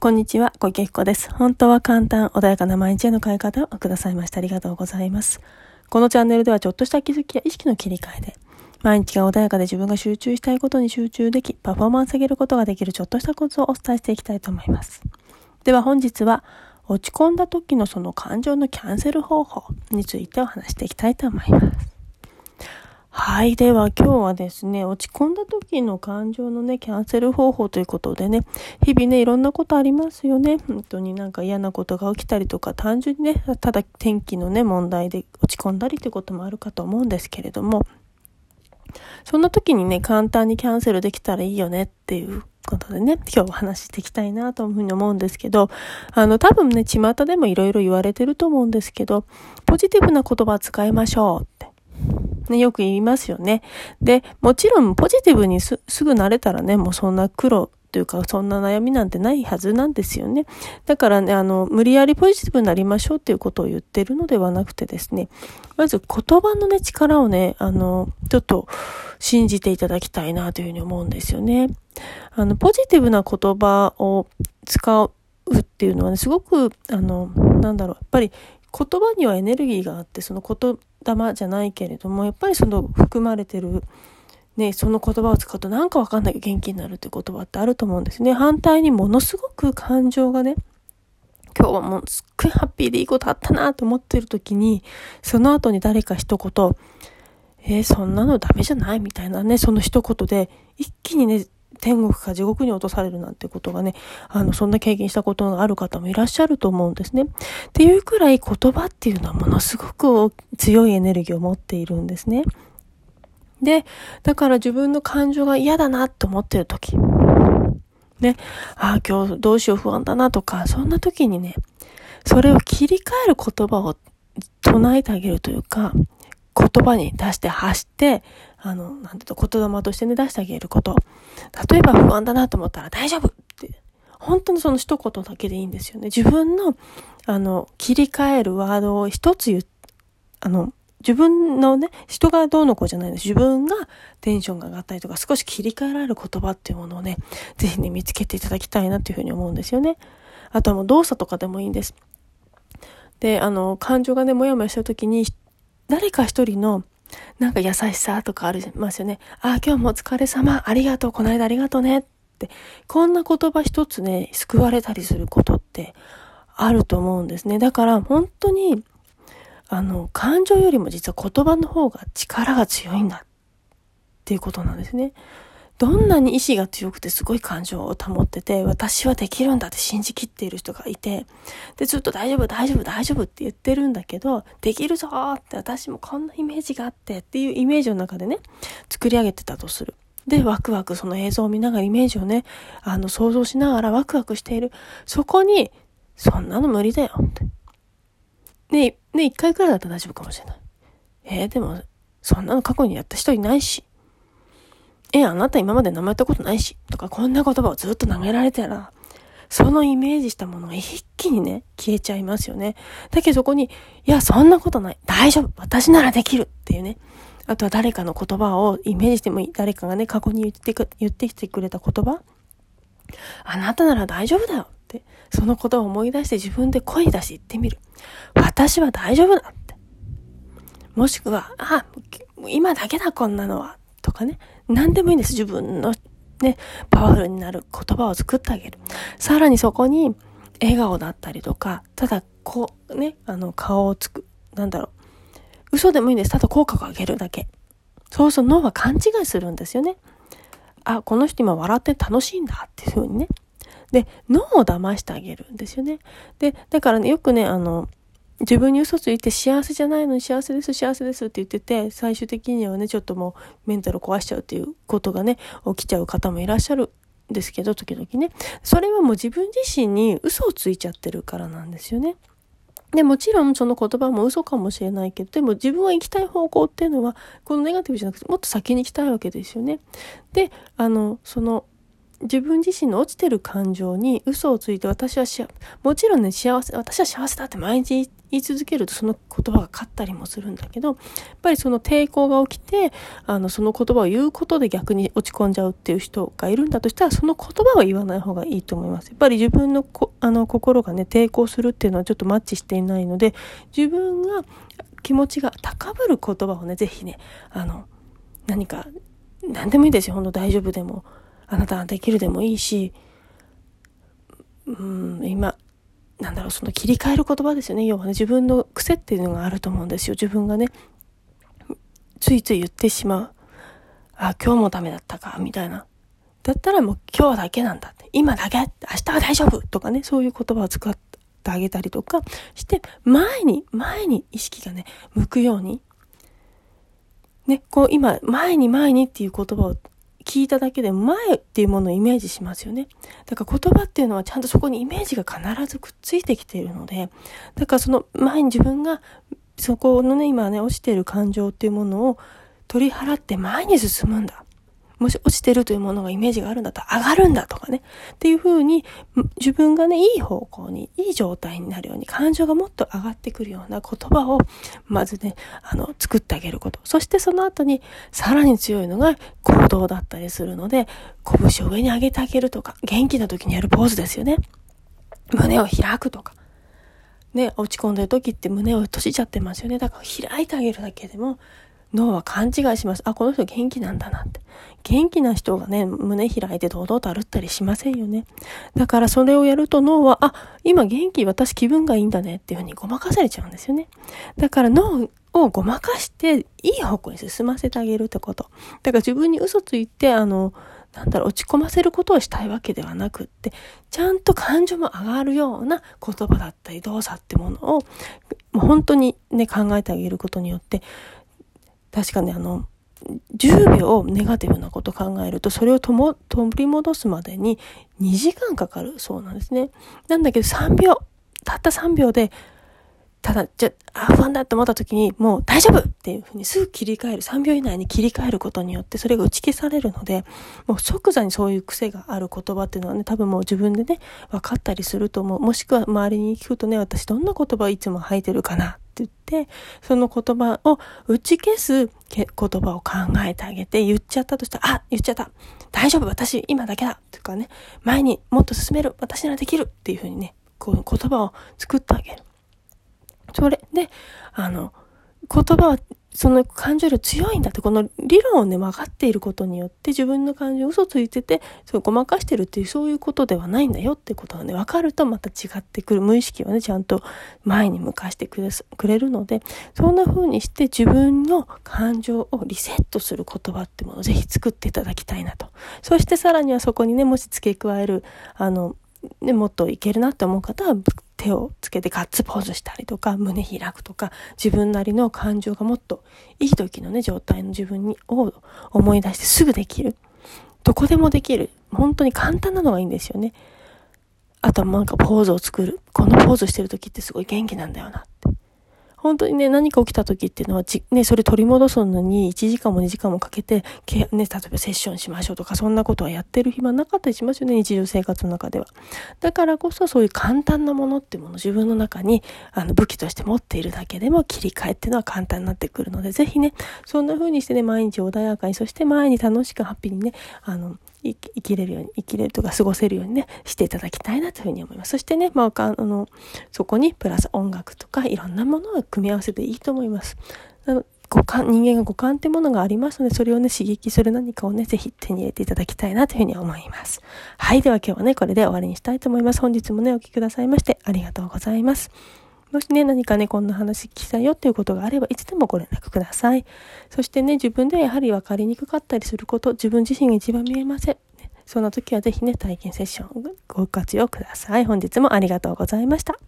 こんにちは、小池彦です。本当は簡単、穏やかな毎日への変え方をくださいましたありがとうございます。このチャンネルではちょっとした気づきや意識の切り替えで、毎日が穏やかで自分が集中したいことに集中でき、パフォーマンス上げることができるちょっとしたコツをお伝えしていきたいと思います。では本日は、落ち込んだ時のその感情のキャンセル方法についてお話していきたいと思います。はい。では今日はですね、落ち込んだ時の感情のね、キャンセル方法ということでね、日々ね、いろんなことありますよね。本当になんか嫌なことが起きたりとか、単純にね、ただ天気のね、問題で落ち込んだりということもあるかと思うんですけれども、そんな時にね、簡単にキャンセルできたらいいよねっていうことでね、今日お話していきたいなというふうに思うんですけど、あの、多分ね、巷でもいろいろ言われてると思うんですけど、ポジティブな言葉使いましょうって。ね、よく言いますよね。で、もちろんポジティブにすぐなれたらね、もうそんな苦労というか、そんな悩みなんてないはずなんですよね。だからね、あの、無理やりポジティブになりましょうっていうことを言ってるのではなくてですね、まず言葉のね、力をね、あの、ちょっと信じていただきたいなというふうに思うんですよね。あの、ポジティブな言葉を使うっていうのはね、すごく、あの、なんだろう、やっぱり言葉にはエネルギーがあって、その言霊じゃないけれども、やっぱりその含まれてる、ね、その言葉を使うとなんかわかんないけど元気になるって言葉ってあると思うんですね。反対にものすごく感情がね、今日はもうすっごいハッピーでいいことあったなと思ってる時に、その後に誰か一言、えー、そんなのダメじゃない？みたいなね、その一言で、一気にね、天国か地獄に落とされるなんてことがね、あの、そんな経験したことがある方もいらっしゃると思うんですね。っていうくらい言葉っていうのはものすごく強いエネルギーを持っているんですね。で、だから自分の感情が嫌だなと思ってる時、ね、ああ、今日どうしよう不安だなとか、そんな時にね、それを切り替える言葉を唱えてあげるというか、言葉に出して発して、あの、なんていうと、言霊としてね、出してあげること。例えば不安だなと思ったら大丈夫って。本当にその一言だけでいいんですよね。自分の、あの、切り替えるワードを一つ言、あの、自分のね、人がどうのこうじゃないです。自分がテンションが上がったりとか、少し切り替えられる言葉っていうものをね、ぜひね、見つけていただきたいなっていうふうに思うんですよね。あとはもう動作とかでもいいんです。で、あの、感情がね、もやもやした時に、誰か一人のなんか優しさとかありますよね。ああ、今日もお疲れ様。ありがとう。この間ありがとうね。って。こんな言葉一つね、救われたりすることってあると思うんですね。だから本当に、あの、感情よりも実は言葉の方が力が強いんだっていうことなんですね。どんなに意志が強くてすごい感情を保ってて、私はできるんだって信じきっている人がいて、で、ずっと大丈夫、大丈夫、大丈夫って言ってるんだけど、できるぞって私もこんなイメージがあってっていうイメージの中でね、作り上げてたとする。で、ワクワクその映像を見ながらイメージをね、あの、想像しながらワクワクしている。そこに、そんなの無理だよって。ね、ね、一回くらいだったら大丈夫かもしれない。えー、でも、そんなの過去にやった人いないし。え、あなた今まで名前やったことないし、とかこんな言葉をずっと投げられたら、そのイメージしたものが一気にね、消えちゃいますよね。だけどそこに、いや、そんなことない。大丈夫。私ならできる。っていうね。あとは誰かの言葉をイメージしてもいい。誰かがね、過去に言ってく、言ってきてくれた言葉。あなたなら大丈夫だよ。って。そのことを思い出して自分で声出し言ってみる。私は大丈夫だ。って。もしくは、あ、今だけだ、こんなのは。とかね。何でもいいんです。自分のね、パワフルになる言葉を作ってあげる。さらにそこに、笑顔だったりとか、ただ、こう、ね、あの、顔をつく、なんだろう。嘘でもいいんです。ただ口角を上げるだけ。そうすると脳は勘違いするんですよね。あ、この人今笑って楽しいんだっていうふうにね。で、脳を騙してあげるんですよね。で、だからね、よくね、あの、自分に嘘ついて幸せじゃないのに幸せです、幸せですって言ってて、最終的にはね、ちょっともうメンタル壊しちゃうっていうことがね、起きちゃう方もいらっしゃるんですけど、時々ね。それはもう自分自身に嘘をついちゃってるからなんですよね。で、もちろんその言葉も嘘かもしれないけど、でも自分は行きたい方向っていうのは、このネガティブじゃなくて、もっと先に行きたいわけですよね。で、あの、その、自分自身の落ちてる感情に嘘をついて私は幸せ、もちろんね、幸せ、私は幸せだって毎日言い続けるとその言葉が勝ったりもするんだけど、やっぱりその抵抗が起きて、あの、その言葉を言うことで逆に落ち込んじゃうっていう人がいるんだとしたら、その言葉は言わない方がいいと思います。やっぱり自分のこあの心がね、抵抗するっていうのはちょっとマッチしていないので、自分が気持ちが高ぶる言葉をね、ぜひね、あの、何か、何でもいいですよ。ほんと大丈夫でも、あなたはできるでもいいし、うん、今、なんだろう、その切り替える言葉ですよね。要はね、自分の癖っていうのがあると思うんですよ。自分がね、ついつい言ってしまう。あ、今日もダメだったか、みたいな。だったらもう今日だけなんだって。今だけ明日は大丈夫とかね、そういう言葉を使ってあげたりとかして、前に、前に意識がね、向くように。ね、こう今、前に前にっていう言葉を聞いただけで前っていうものをイメージしますよね。だから言葉っていうのはちゃんとそこにイメージが必ずくっついてきているので、だからその前に自分がそこのね、今ね、落ちている感情っていうものを取り払って前に進むんだ。もし落ちてるというものがイメージがあるんだったら上がるんだとかね。っていうふうに、自分がね、いい方向に、いい状態になるように、感情がもっと上がってくるような言葉を、まずね、あの、作ってあげること。そしてその後に、さらに強いのが行動だったりするので、拳を上に上げてあげるとか、元気な時にやるポーズですよね。胸を開くとか。ね、落ち込んでる時って胸を閉じちゃってますよね。だから開いてあげるだけでも、脳は勘違いします。あ、この人元気なんだなって。元気な人がね、胸開いて堂々と歩ったりしませんよね。だからそれをやると脳は、あ、今元気、私気分がいいんだねっていうふうにごまかされちゃうんですよね。だから脳をごまかして、いい方向に進ませてあげるってこと。だから自分に嘘ついて、あの、なんだろう、落ち込ませることをしたいわけではなくって、ちゃんと感情も上がるような言葉だったり動作ってものを、もう本当にね、考えてあげることによって、確かにあの、10秒ネガティブなこと考えると、それをとも、取り戻すまでに2時間かかるそうなんですね。なんだけど3秒、たった3秒で、ただ、じゃ、あ、不安だって思った時に、もう大丈夫っていうふうにすぐ切り替える。3秒以内に切り替えることによって、それが打ち消されるので、もう即座にそういう癖がある言葉っていうのはね、多分もう自分でね、分かったりすると思う。もしくは周りに聞くとね、私どんな言葉いつも吐いてるかなて、その言葉を打ち消す言葉を考えてあげて、言っちゃったとしたら、あ、言っちゃった。大丈夫、私今だけだ。とかね、前にもっと進める。私ならできる。っていうふうにね、こう言葉を作ってあげる。それで、あの、言葉はその感情量強いんだって、この理論をね、分かっていることによって、自分の感情嘘ついてて、そうごまかしてるっていう、そういうことではないんだよってことがね、分かるとまた違ってくる。無意識をね、ちゃんと前に向かしてくれるので、そんな風にして自分の感情をリセットする言葉ってものをぜひ作っていただきたいなと。そしてさらにはそこにね、もし付け加える、あの、ね、もっといけるなって思う方は、手をつけてガッツポーズしたりとか、胸開くとか、自分なりの感情がもっといい時のね、状態の自分にを思い出してすぐできる。どこでもできる。本当に簡単なのがいいんですよね。あとはなんかポーズを作る。このポーズしてる時ってすごい元気なんだよなっ。本当にね、何か起きた時っていうのは、ね、それ取り戻すのに1時間も2時間もかけて、ね、例えばセッションしましょうとか、そんなことはやってる暇なかったりしますよね、日常生活の中では。だからこそ、そういう簡単なものっていうもの自分の中に、あの、武器として持っているだけでも切り替えっていうのは簡単になってくるので、ぜひね、そんな風にしてね、毎日穏やかに、そして前に楽しくハッピーにね、あの、生きれるように、生きれるとか過ごせるようにね、していただきたいなというふうに思います。そしてね、まあ、あの、そこにプラス音楽とかいろんなものを組み合わせていいと思います。五感、人間が五感ってものがありますので、それをね、刺激する何かをね、ぜひ手に入れていただきたいなというふうに思います。はい。では今日はね、これで終わりにしたいと思います。本日もね、お聴きくださいましてありがとうございます。もしね、何かね、こんな話聞きたいよっていうことがあれば、いつでもご連絡ください。そしてね、自分ではやはり分かりにくかったりすること、自分自身が一番見えません。そんな時はぜひね、体験セッションご活用ください。本日もありがとうございました。